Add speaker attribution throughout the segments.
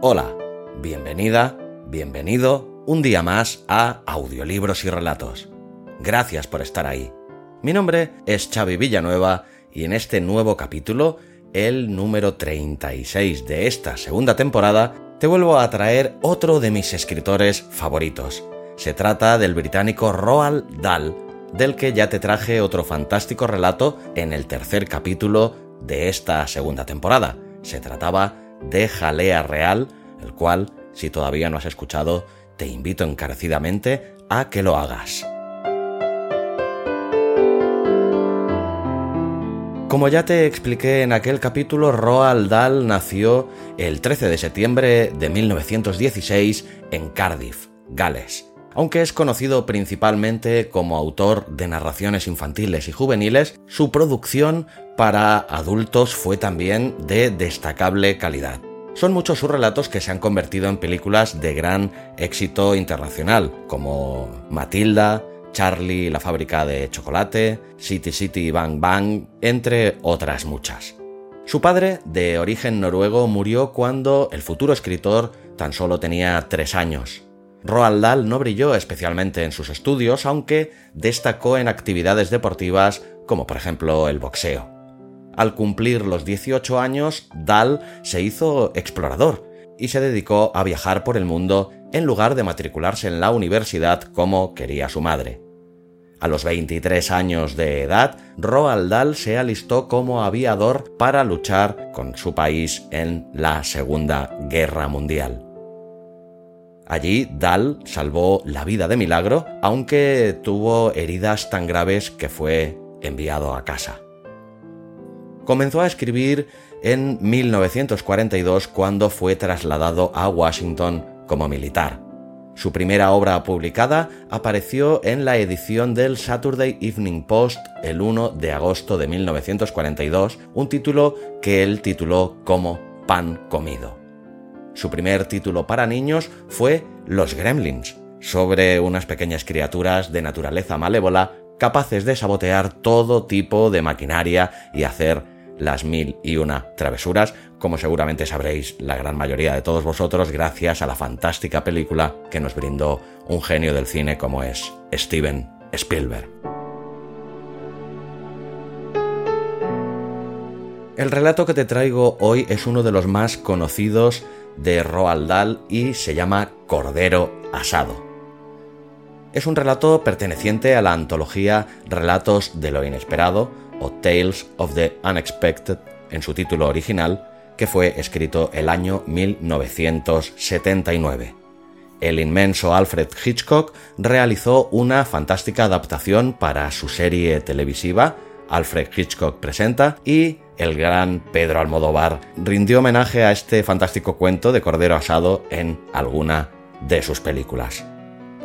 Speaker 1: Hola, bienvenida, bienvenido un día más a Audiolibros y Relatos. Gracias por estar ahí. Mi nombre es Xavi Villanueva y en este nuevo capítulo, el número 36 de esta segunda temporada, te vuelvo a traer otro de mis escritores favoritos. Se trata del británico Roald Dahl, del que ya te traje otro fantástico relato en el tercer capítulo de esta segunda temporada. Se trataba de Jalea Real, el cual, si todavía no has escuchado, te invito encarecidamente a que lo hagas. Como ya te expliqué en aquel capítulo, Roald Dahl nació el 13 de septiembre de 1916 en Cardiff, Gales. Aunque es conocido principalmente como autor de narraciones infantiles y juveniles, su producción para adultos fue también de destacable calidad. Son muchos sus relatos que se han convertido en películas de gran éxito internacional, como Matilda, Charlie la fábrica de chocolate, City City Bang Bang, entre otras muchas. Su padre, de origen noruego, murió cuando el futuro escritor tan solo tenía tres años. Roald Dahl no brilló especialmente en sus estudios, aunque destacó en actividades deportivas como por ejemplo el boxeo. Al cumplir los 18 años, Dahl se hizo explorador y se dedicó a viajar por el mundo en lugar de matricularse en la universidad como quería su madre. A los 23 años de edad, Roald Dahl se alistó como aviador para luchar con su país en la Segunda Guerra Mundial. Allí Dahl salvó la vida de milagro, aunque tuvo heridas tan graves que fue enviado a casa. Comenzó a escribir en 1942 cuando fue trasladado a Washington como militar. Su primera obra publicada apareció en la edición del Saturday Evening Post el 1 de agosto de 1942, un título que él tituló como Pan comido. Su primer título para niños fue Los Gremlins, sobre unas pequeñas criaturas de naturaleza malévola capaces de sabotear todo tipo de maquinaria y hacer las mil y una travesuras, como seguramente sabréis la gran mayoría de todos vosotros gracias a la fantástica película que nos brindó un genio del cine como es Steven Spielberg. El relato que te traigo hoy es uno de los más conocidos de Roald Dahl y se llama Cordero Asado. Es un relato perteneciente a la antología Relatos de lo Inesperado, o Tales of the Unexpected en su título original, que fue escrito el año 1979. El inmenso Alfred Hitchcock realizó una fantástica adaptación para su serie televisiva Alfred Hitchcock Presenta y el gran Pedro Almodóvar rindió homenaje a este fantástico cuento de Cordero Asado en alguna de sus películas.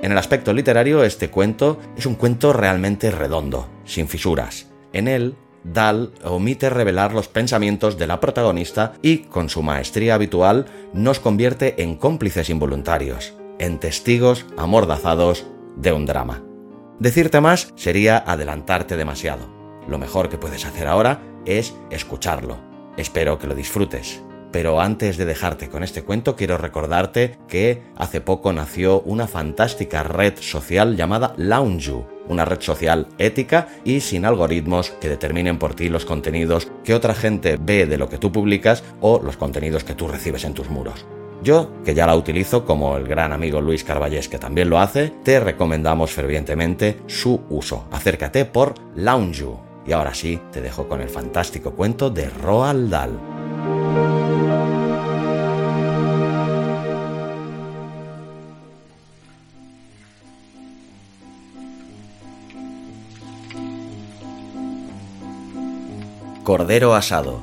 Speaker 1: En el aspecto literario, este cuento es un cuento realmente redondo, sin fisuras. En él, Dahl omite revelar los pensamientos de la protagonista y, con su maestría habitual, nos convierte en cómplices involuntarios, en testigos amordazados de un drama. Decirte más sería adelantarte demasiado. Lo mejor que puedes hacer ahora es escucharlo. Espero que lo disfrutes. Pero antes de dejarte con este cuento, quiero recordarte que hace poco nació una fantástica red social llamada Lounge, una red social ética y sin algoritmos que determinen por ti los contenidos que otra gente ve de lo que tú publicas o los contenidos que tú recibes en tus muros. Yo, que ya la utilizo como el gran amigo Luis Carballés que también lo hace, te recomendamos fervientemente su uso. Acércate por Lounge. Y ahora sí, te dejo con el fantástico cuento de Roald Dahl. Cordero asado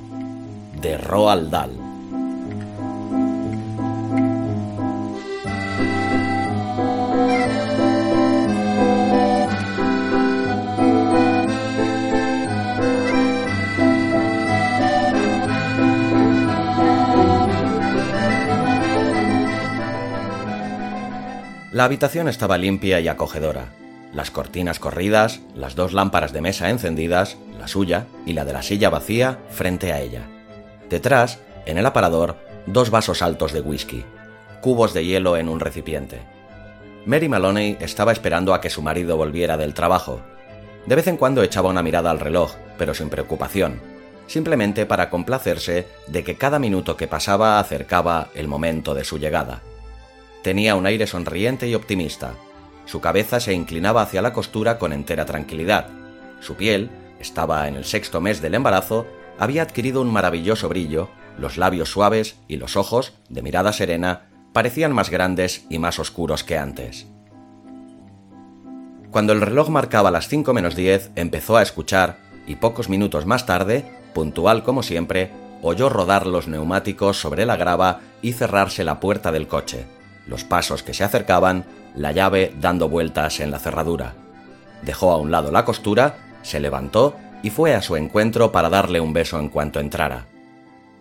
Speaker 1: de Roald Dahl. La habitación estaba limpia y acogedora. Las cortinas corridas, las dos lámparas de mesa encendidas, la suya y la de la silla vacía frente a ella. Detrás, en el aparador, dos vasos altos de whisky, cubos de hielo en un recipiente. Mary Maloney estaba esperando a que su marido volviera del trabajo. De vez en cuando echaba una mirada al reloj, pero sin preocupación, simplemente para complacerse de que cada minuto que pasaba acercaba el momento de su llegada. Tenía un aire sonriente y optimista. Su cabeza se inclinaba hacia la costura con entera tranquilidad. Su piel, estaba en el sexto mes del embarazo, había adquirido un maravilloso brillo, los labios suaves y los ojos, de mirada serena, parecían más grandes y más oscuros que antes. Cuando el reloj marcaba las cinco menos diez, empezó a escuchar, y pocos minutos más tarde, puntual como siempre, oyó rodar los neumáticos sobre la grava y cerrarse la puerta del coche los pasos que se acercaban, la llave dando vueltas en la cerradura. Dejó a un lado la costura, se levantó y fue a su encuentro para darle un beso en cuanto entrara.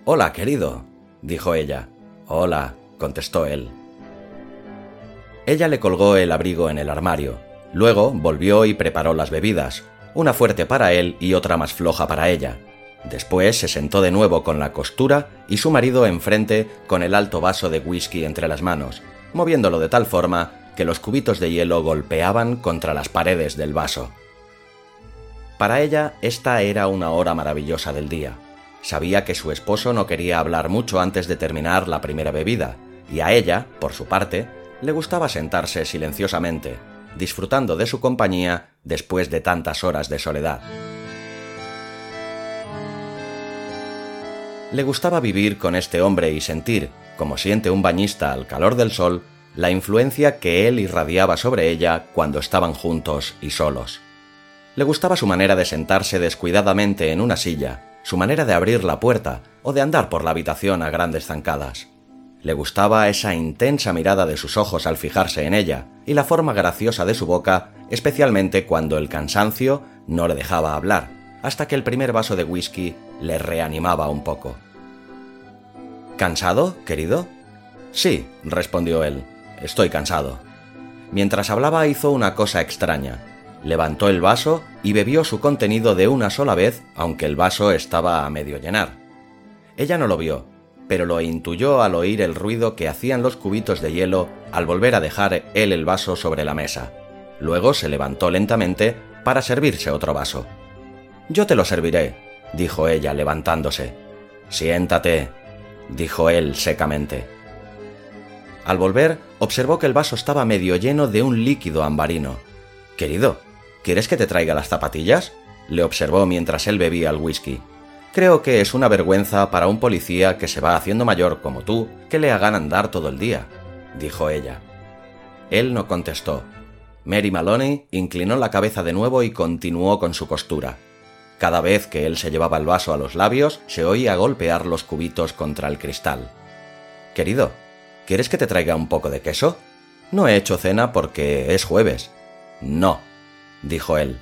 Speaker 1: Hola, querido, dijo ella. Hola, contestó él. Ella le colgó el abrigo en el armario. Luego volvió y preparó las bebidas, una fuerte para él y otra más floja para ella. Después se sentó de nuevo con la costura y su marido enfrente con el alto vaso de whisky entre las manos, moviéndolo de tal forma que los cubitos de hielo golpeaban contra las paredes del vaso. Para ella esta era una hora maravillosa del día. Sabía que su esposo no quería hablar mucho antes de terminar la primera bebida, y a ella, por su parte, le gustaba sentarse silenciosamente, disfrutando de su compañía después de tantas horas de soledad. Le gustaba vivir con este hombre y sentir, como siente un bañista al calor del sol, la influencia que él irradiaba sobre ella cuando estaban juntos y solos. Le gustaba su manera de sentarse descuidadamente en una silla, su manera de abrir la puerta o de andar por la habitación a grandes zancadas. Le gustaba esa intensa mirada de sus ojos al fijarse en ella y la forma graciosa de su boca, especialmente cuando el cansancio no le dejaba hablar, hasta que el primer vaso de whisky le reanimaba un poco. ¿Cansado, querido? Sí, respondió él. Estoy cansado. Mientras hablaba hizo una cosa extraña. Levantó el vaso y bebió su contenido de una sola vez, aunque el vaso estaba a medio llenar. Ella no lo vio, pero lo intuyó al oír el ruido que hacían los cubitos de hielo al volver a dejar él el vaso sobre la mesa. Luego se levantó lentamente para servirse otro vaso. Yo te lo serviré, dijo ella levantándose. Siéntate, dijo él secamente. Al volver, observó que el vaso estaba medio lleno de un líquido ambarino. Querido, ¿quieres que te traiga las zapatillas? le observó mientras él bebía el whisky. Creo que es una vergüenza para un policía que se va haciendo mayor como tú que le hagan andar todo el día, dijo ella. Él no contestó. Mary Maloney inclinó la cabeza de nuevo y continuó con su costura. Cada vez que él se llevaba el vaso a los labios, se oía golpear los cubitos contra el cristal. Querido, ¿quieres que te traiga un poco de queso? No he hecho cena porque es jueves. No, dijo él.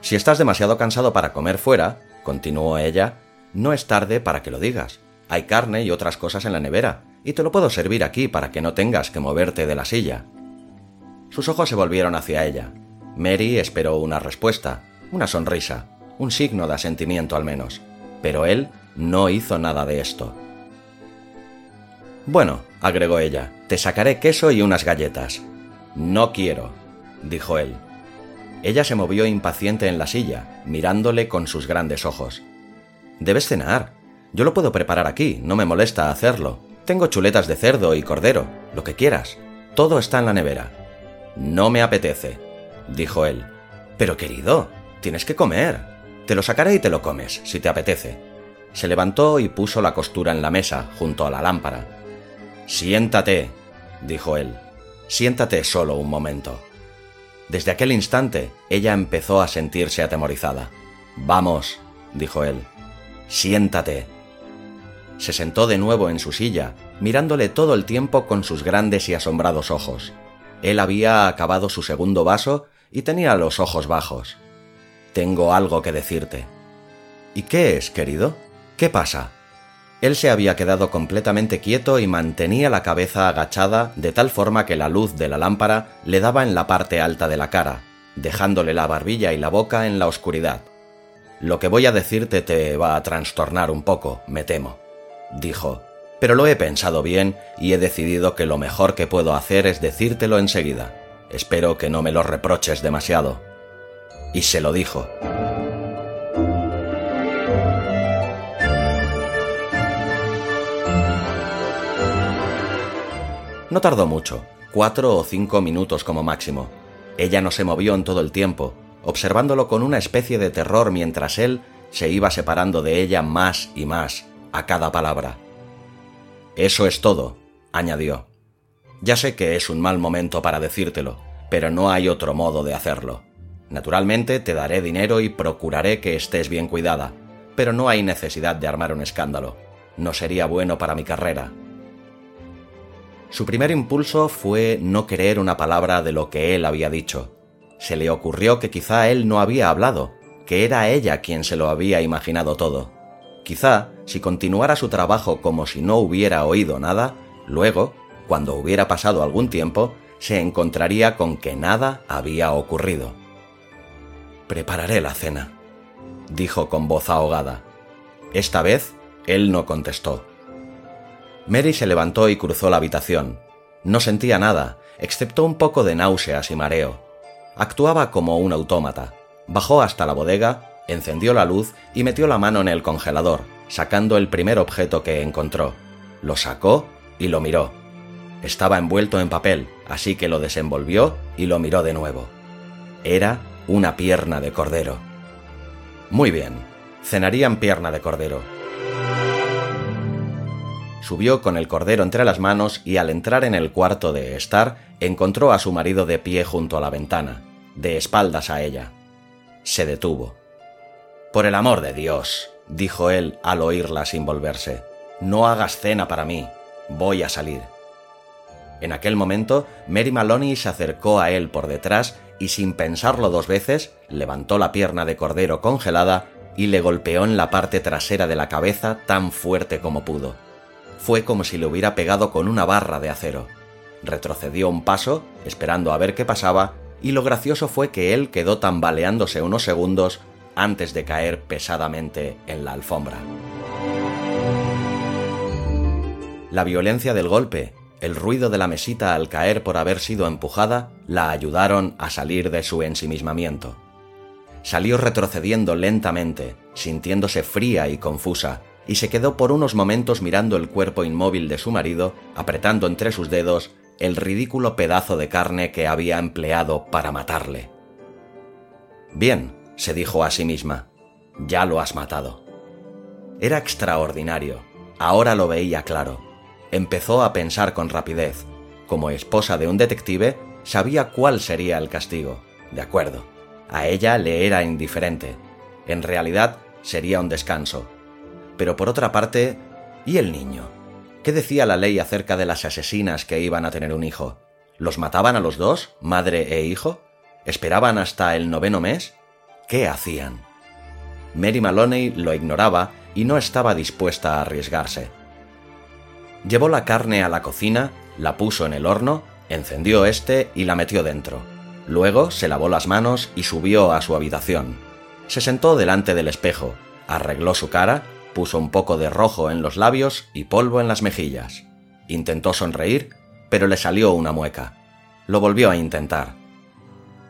Speaker 1: Si estás demasiado cansado para comer fuera, continuó ella, no es tarde para que lo digas. Hay carne y otras cosas en la nevera, y te lo puedo servir aquí para que no tengas que moverte de la silla. Sus ojos se volvieron hacia ella. Mary esperó una respuesta, una sonrisa un signo de asentimiento al menos, pero él no hizo nada de esto. Bueno, agregó ella, te sacaré queso y unas galletas. No quiero, dijo él. Ella se movió impaciente en la silla, mirándole con sus grandes ojos. Debes cenar. Yo lo puedo preparar aquí, no me molesta hacerlo. Tengo chuletas de cerdo y cordero, lo que quieras. Todo está en la nevera. No me apetece, dijo él. Pero querido, tienes que comer. Te lo sacaré y te lo comes, si te apetece. Se levantó y puso la costura en la mesa, junto a la lámpara. Siéntate, dijo él. Siéntate solo un momento. Desde aquel instante, ella empezó a sentirse atemorizada. Vamos, dijo él. Siéntate. Se sentó de nuevo en su silla, mirándole todo el tiempo con sus grandes y asombrados ojos. Él había acabado su segundo vaso y tenía los ojos bajos. Tengo algo que decirte. ¿Y qué es, querido? ¿Qué pasa? Él se había quedado completamente quieto y mantenía la cabeza agachada de tal forma que la luz de la lámpara le daba en la parte alta de la cara, dejándole la barbilla y la boca en la oscuridad. Lo que voy a decirte te va a trastornar un poco, me temo, dijo, pero lo he pensado bien y he decidido que lo mejor que puedo hacer es decírtelo enseguida. Espero que no me lo reproches demasiado. Y se lo dijo. No tardó mucho, cuatro o cinco minutos como máximo. Ella no se movió en todo el tiempo, observándolo con una especie de terror mientras él se iba separando de ella más y más a cada palabra. Eso es todo, añadió. Ya sé que es un mal momento para decírtelo, pero no hay otro modo de hacerlo. Naturalmente te daré dinero y procuraré que estés bien cuidada, pero no hay necesidad de armar un escándalo. No sería bueno para mi carrera. Su primer impulso fue no creer una palabra de lo que él había dicho. Se le ocurrió que quizá él no había hablado, que era ella quien se lo había imaginado todo. Quizá, si continuara su trabajo como si no hubiera oído nada, luego, cuando hubiera pasado algún tiempo, se encontraría con que nada había ocurrido. Prepararé la cena, dijo con voz ahogada. Esta vez, él no contestó. Mary se levantó y cruzó la habitación. No sentía nada, excepto un poco de náuseas y mareo. Actuaba como un autómata. Bajó hasta la bodega, encendió la luz y metió la mano en el congelador, sacando el primer objeto que encontró. Lo sacó y lo miró. Estaba envuelto en papel, así que lo desenvolvió y lo miró de nuevo. Era una pierna de cordero. Muy bien, cenarían pierna de cordero subió con el cordero entre las manos y al entrar en el cuarto de estar encontró a su marido de pie junto a la ventana, de espaldas a ella. Se detuvo. Por el amor de Dios, dijo él al oírla sin volverse, no hagas cena para mí, voy a salir. En aquel momento, Mary Maloney se acercó a él por detrás y sin pensarlo dos veces, levantó la pierna de cordero congelada y le golpeó en la parte trasera de la cabeza tan fuerte como pudo fue como si le hubiera pegado con una barra de acero. Retrocedió un paso, esperando a ver qué pasaba, y lo gracioso fue que él quedó tambaleándose unos segundos antes de caer pesadamente en la alfombra. La violencia del golpe, el ruido de la mesita al caer por haber sido empujada, la ayudaron a salir de su ensimismamiento. Salió retrocediendo lentamente, sintiéndose fría y confusa, y se quedó por unos momentos mirando el cuerpo inmóvil de su marido, apretando entre sus dedos el ridículo pedazo de carne que había empleado para matarle. Bien, se dijo a sí misma, ya lo has matado. Era extraordinario, ahora lo veía claro. Empezó a pensar con rapidez. Como esposa de un detective, sabía cuál sería el castigo. De acuerdo, a ella le era indiferente. En realidad, sería un descanso, pero por otra parte, ¿y el niño? ¿Qué decía la ley acerca de las asesinas que iban a tener un hijo? ¿Los mataban a los dos, madre e hijo? ¿Esperaban hasta el noveno mes? ¿Qué hacían? Mary Maloney lo ignoraba y no estaba dispuesta a arriesgarse. Llevó la carne a la cocina, la puso en el horno, encendió este y la metió dentro. Luego se lavó las manos y subió a su habitación. Se sentó delante del espejo, arregló su cara puso un poco de rojo en los labios y polvo en las mejillas. Intentó sonreír, pero le salió una mueca. Lo volvió a intentar.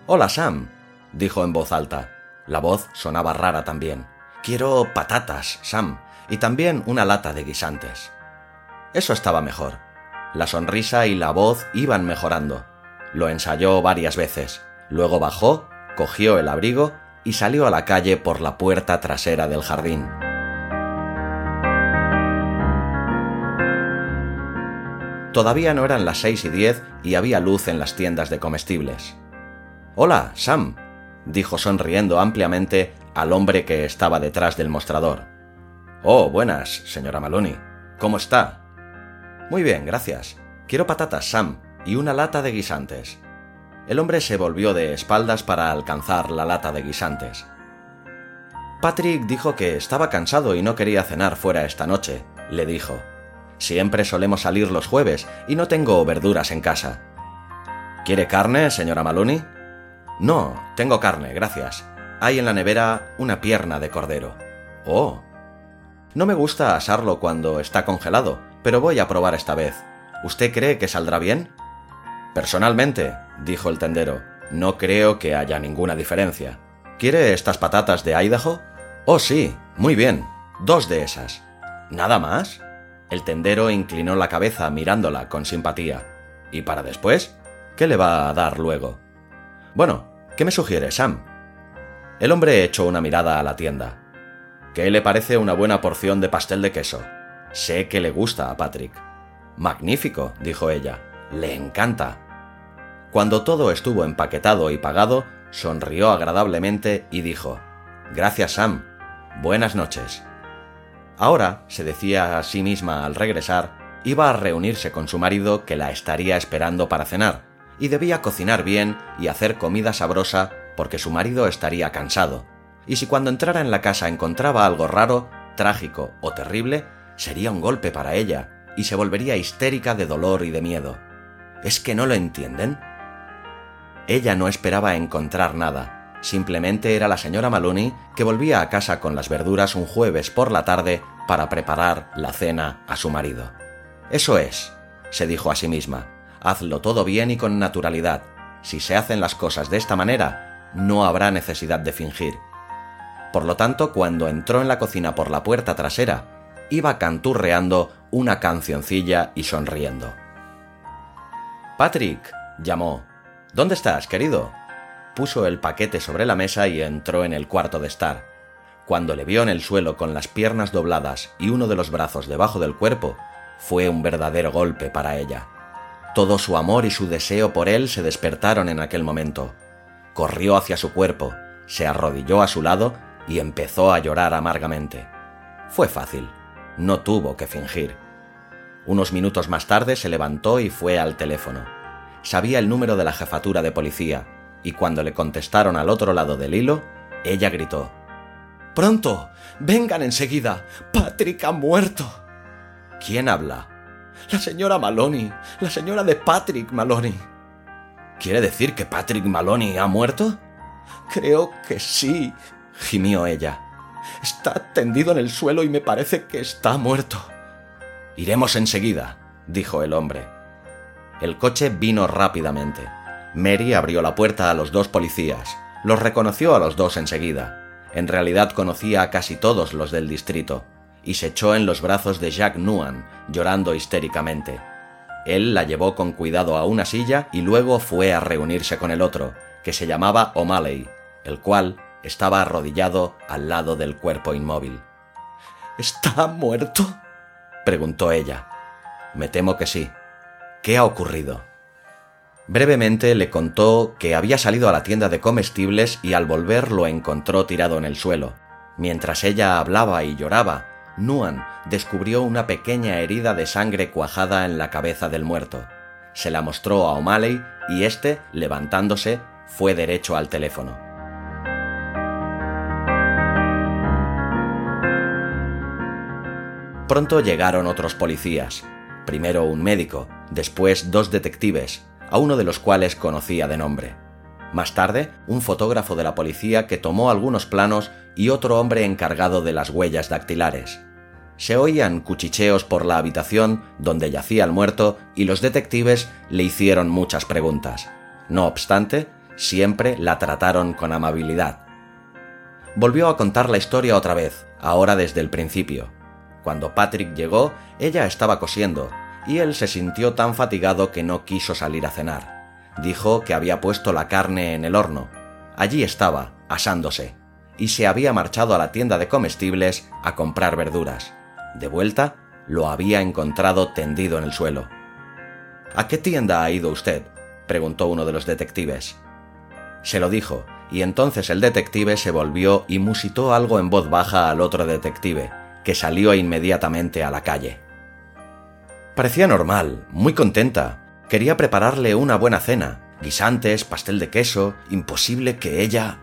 Speaker 1: Hola, Sam, dijo en voz alta. La voz sonaba rara también. Quiero patatas, Sam, y también una lata de guisantes. Eso estaba mejor. La sonrisa y la voz iban mejorando. Lo ensayó varias veces. Luego bajó, cogió el abrigo y salió a la calle por la puerta trasera del jardín. Todavía no eran las seis y diez y había luz en las tiendas de comestibles. Hola, Sam, dijo sonriendo ampliamente al hombre que estaba detrás del mostrador. Oh, buenas, señora Maloney. ¿Cómo está? Muy bien, gracias. Quiero patatas, Sam, y una lata de guisantes. El hombre se volvió de espaldas para alcanzar la lata de guisantes. Patrick dijo que estaba cansado y no quería cenar fuera esta noche, le dijo. Siempre solemos salir los jueves y no tengo verduras en casa. ¿Quiere carne, señora Maloney? No, tengo carne, gracias. Hay en la nevera una pierna de cordero. Oh. No me gusta asarlo cuando está congelado, pero voy a probar esta vez. ¿Usted cree que saldrá bien? Personalmente, dijo el tendero, no creo que haya ninguna diferencia. ¿Quiere estas patatas de Idaho? Oh, sí, muy bien. Dos de esas. ¿Nada más? El tendero inclinó la cabeza mirándola con simpatía. ¿Y para después? ¿Qué le va a dar luego? Bueno, ¿qué me sugiere, Sam? El hombre echó una mirada a la tienda. ¿Qué le parece una buena porción de pastel de queso? Sé que le gusta a Patrick. Magnífico, dijo ella. Le encanta. Cuando todo estuvo empaquetado y pagado, sonrió agradablemente y dijo Gracias, Sam. Buenas noches. Ahora, se decía a sí misma al regresar, iba a reunirse con su marido que la estaría esperando para cenar, y debía cocinar bien y hacer comida sabrosa porque su marido estaría cansado. Y si cuando entrara en la casa encontraba algo raro, trágico o terrible, sería un golpe para ella, y se volvería histérica de dolor y de miedo. ¿Es que no lo entienden? Ella no esperaba encontrar nada, Simplemente era la señora Maloney que volvía a casa con las verduras un jueves por la tarde para preparar la cena a su marido. Eso es, se dijo a sí misma, hazlo todo bien y con naturalidad. Si se hacen las cosas de esta manera, no habrá necesidad de fingir. Por lo tanto, cuando entró en la cocina por la puerta trasera, iba canturreando una cancioncilla y sonriendo. Patrick, llamó. ¿Dónde estás, querido? puso el paquete sobre la mesa y entró en el cuarto de estar. Cuando le vio en el suelo con las piernas dobladas y uno de los brazos debajo del cuerpo, fue un verdadero golpe para ella. Todo su amor y su deseo por él se despertaron en aquel momento. Corrió hacia su cuerpo, se arrodilló a su lado y empezó a llorar amargamente. Fue fácil, no tuvo que fingir. Unos minutos más tarde se levantó y fue al teléfono. Sabía el número de la jefatura de policía, y cuando le contestaron al otro lado del hilo, ella gritó Pronto. Vengan enseguida. Patrick ha muerto. ¿Quién habla? La señora Maloney. La señora de Patrick Maloney. ¿Quiere decir que Patrick Maloney ha muerto? Creo que sí, gimió ella. Está tendido en el suelo y me parece que está muerto. Iremos enseguida, dijo el hombre. El coche vino rápidamente. Mary abrió la puerta a los dos policías. Los reconoció a los dos enseguida. En realidad conocía a casi todos los del distrito, y se echó en los brazos de Jack Nuan, llorando histéricamente. Él la llevó con cuidado a una silla y luego fue a reunirse con el otro, que se llamaba O'Malley, el cual estaba arrodillado al lado del cuerpo inmóvil. ¿Está muerto? preguntó ella. Me temo que sí. ¿Qué ha ocurrido? Brevemente le contó que había salido a la tienda de comestibles y al volver lo encontró tirado en el suelo. Mientras ella hablaba y lloraba, Nuan descubrió una pequeña herida de sangre cuajada en la cabeza del muerto. Se la mostró a O'Malley y éste, levantándose, fue derecho al teléfono. Pronto llegaron otros policías. Primero un médico, después dos detectives, a uno de los cuales conocía de nombre. Más tarde, un fotógrafo de la policía que tomó algunos planos y otro hombre encargado de las huellas dactilares. se oían cuchicheos por la habitación donde yacía el muerto y los detectives le hicieron muchas preguntas. No obstante, siempre la trataron con amabilidad. Volvió a contar la historia otra vez, ahora desde el principio. Cuando Patrick llegó, ella estaba cosiendo, y él se sintió tan fatigado que no quiso salir a cenar. Dijo que había puesto la carne en el horno. Allí estaba, asándose, y se había marchado a la tienda de comestibles a comprar verduras. De vuelta, lo había encontrado tendido en el suelo. ¿A qué tienda ha ido usted? preguntó uno de los detectives. Se lo dijo, y entonces el detective se volvió y musitó algo en voz baja al otro detective, que salió inmediatamente a la calle. Parecía normal, muy contenta. Quería prepararle una buena cena, guisantes, pastel de queso, imposible que ella...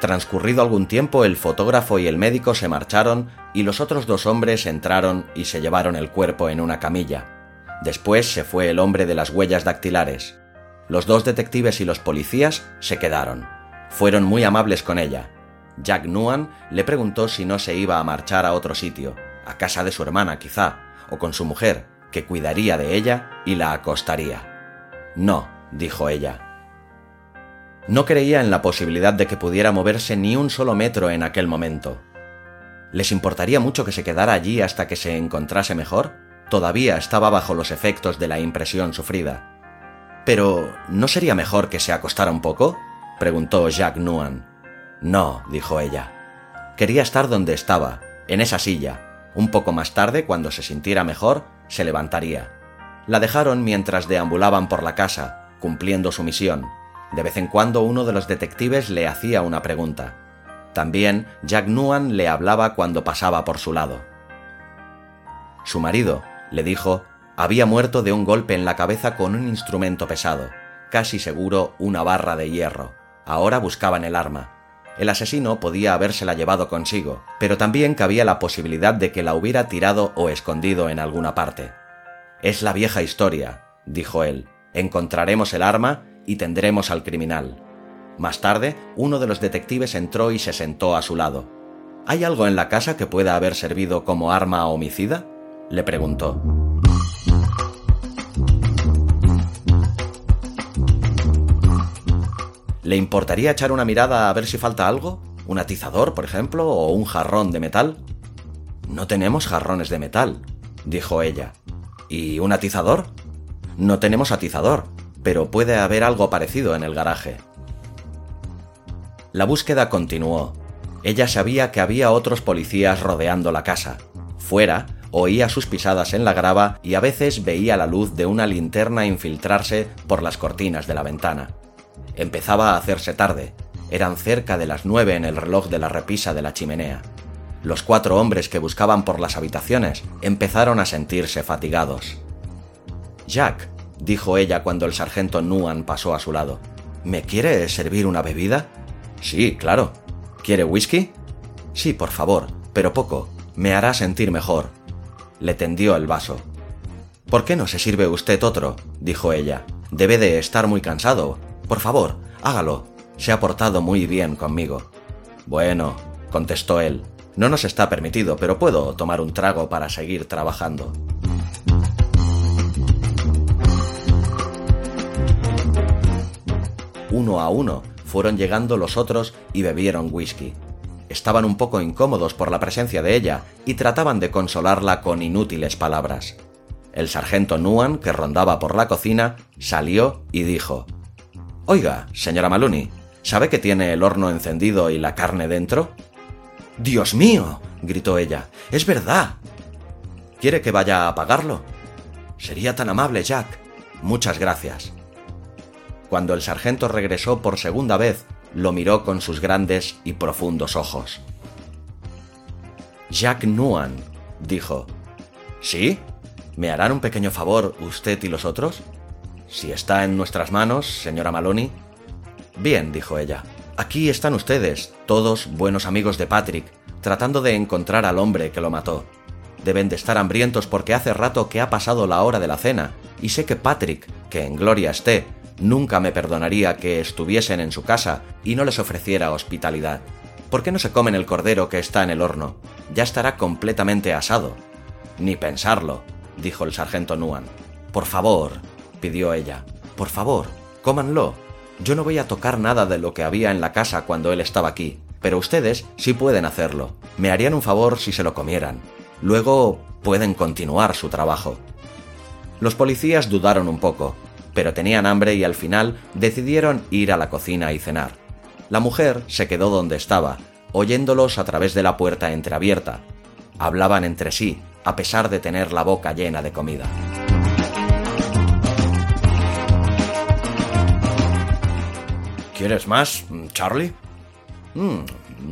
Speaker 1: Transcurrido algún tiempo, el fotógrafo y el médico se marcharon y los otros dos hombres entraron y se llevaron el cuerpo en una camilla. Después se fue el hombre de las huellas dactilares. Los dos detectives y los policías se quedaron. Fueron muy amables con ella. Jack Nuan le preguntó si no se iba a marchar a otro sitio, a casa de su hermana quizá, o con su mujer, que cuidaría de ella y la acostaría. No, dijo ella. No creía en la posibilidad de que pudiera moverse ni un solo metro en aquel momento. ¿Les importaría mucho que se quedara allí hasta que se encontrase mejor? Todavía estaba bajo los efectos de la impresión sufrida. Pero, ¿no sería mejor que se acostara un poco? preguntó Jack Nuan. No, dijo ella. Quería estar donde estaba, en esa silla. Un poco más tarde, cuando se sintiera mejor, se levantaría. La dejaron mientras deambulaban por la casa, cumpliendo su misión. De vez en cuando uno de los detectives le hacía una pregunta. También Jack Nuan le hablaba cuando pasaba por su lado. Su marido, le dijo, había muerto de un golpe en la cabeza con un instrumento pesado, casi seguro una barra de hierro. Ahora buscaban el arma. El asesino podía habérsela llevado consigo, pero también cabía la posibilidad de que la hubiera tirado o escondido en alguna parte. Es la vieja historia, dijo él. Encontraremos el arma y tendremos al criminal. Más tarde, uno de los detectives entró y se sentó a su lado. ¿Hay algo en la casa que pueda haber servido como arma homicida? le preguntó. ¿Le importaría echar una mirada a ver si falta algo? ¿Un atizador, por ejemplo, o un jarrón de metal? No tenemos jarrones de metal, dijo ella. ¿Y un atizador? No tenemos atizador, pero puede haber algo parecido en el garaje. La búsqueda continuó. Ella sabía que había otros policías rodeando la casa. Fuera, oía sus pisadas en la grava y a veces veía la luz de una linterna infiltrarse por las cortinas de la ventana. Empezaba a hacerse tarde. Eran cerca de las nueve en el reloj de la repisa de la chimenea. Los cuatro hombres que buscaban por las habitaciones empezaron a sentirse fatigados. Jack, dijo ella cuando el sargento Nuan pasó a su lado, ¿me quiere servir una bebida? Sí, claro. ¿Quiere whisky? Sí, por favor, pero poco. Me hará sentir mejor. Le tendió el vaso. ¿Por qué no se sirve usted otro? dijo ella. Debe de estar muy cansado. Por favor, hágalo. Se ha portado muy bien conmigo. Bueno, contestó él. No nos está permitido, pero puedo tomar un trago para seguir trabajando. Uno a uno fueron llegando los otros y bebieron whisky. Estaban un poco incómodos por la presencia de ella y trataban de consolarla con inútiles palabras. El sargento Nuan, que rondaba por la cocina, salió y dijo Oiga, señora Maloney, ¿sabe que tiene el horno encendido y la carne dentro? Dios mío, gritó ella, es verdad. ¿Quiere que vaya a apagarlo? Sería tan amable, Jack. Muchas gracias. Cuando el sargento regresó por segunda vez, lo miró con sus grandes y profundos ojos. Jack Nuan, dijo. ¿Sí? ¿Me harán un pequeño favor usted y los otros? Si está en nuestras manos, señora Maloney. Bien, dijo ella. Aquí están ustedes, todos buenos amigos de Patrick, tratando de encontrar al hombre que lo mató. Deben de estar hambrientos porque hace rato que ha pasado la hora de la cena, y sé que Patrick, que en gloria esté, nunca me perdonaría que estuviesen en su casa y no les ofreciera hospitalidad. ¿Por qué no se comen el cordero que está en el horno? Ya estará completamente asado. Ni pensarlo, dijo el sargento Nuan. Por favor, pidió ella. Por favor, cómanlo. Yo no voy a tocar nada de lo que había en la casa cuando él estaba aquí, pero ustedes sí pueden hacerlo. Me harían un favor si se lo comieran. Luego pueden continuar su trabajo. Los policías dudaron un poco, pero tenían hambre y al final decidieron ir a la cocina y cenar. La mujer se quedó donde estaba, oyéndolos a través de la puerta entreabierta. Hablaban entre sí, a pesar de tener la boca llena de comida. ¿Quieres más, Charlie? Mm,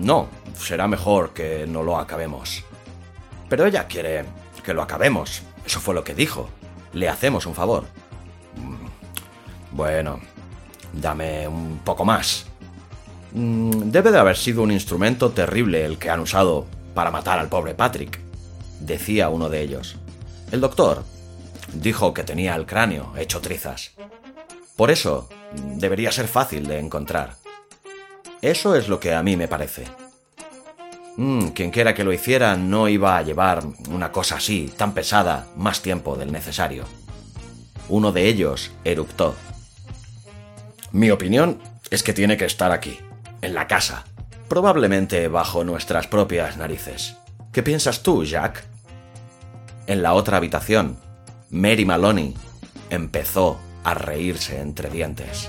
Speaker 1: no, será mejor que no lo acabemos. Pero ella quiere que lo acabemos. Eso fue lo que dijo. Le hacemos un favor. Mm, bueno, dame un poco más. Mm, debe de haber sido un instrumento terrible el que han usado para matar al pobre Patrick, decía uno de ellos. El doctor dijo que tenía el cráneo hecho trizas. Por eso, debería ser fácil de encontrar. Eso es lo que a mí me parece. Mm, quien quiera que lo hiciera no iba a llevar una cosa así, tan pesada, más tiempo del necesario. Uno de ellos eructó. Mi opinión es que tiene que estar aquí, en la casa, probablemente bajo nuestras propias narices. ¿Qué piensas tú, Jack? En la otra habitación, Mary Maloney empezó a reírse entre dientes.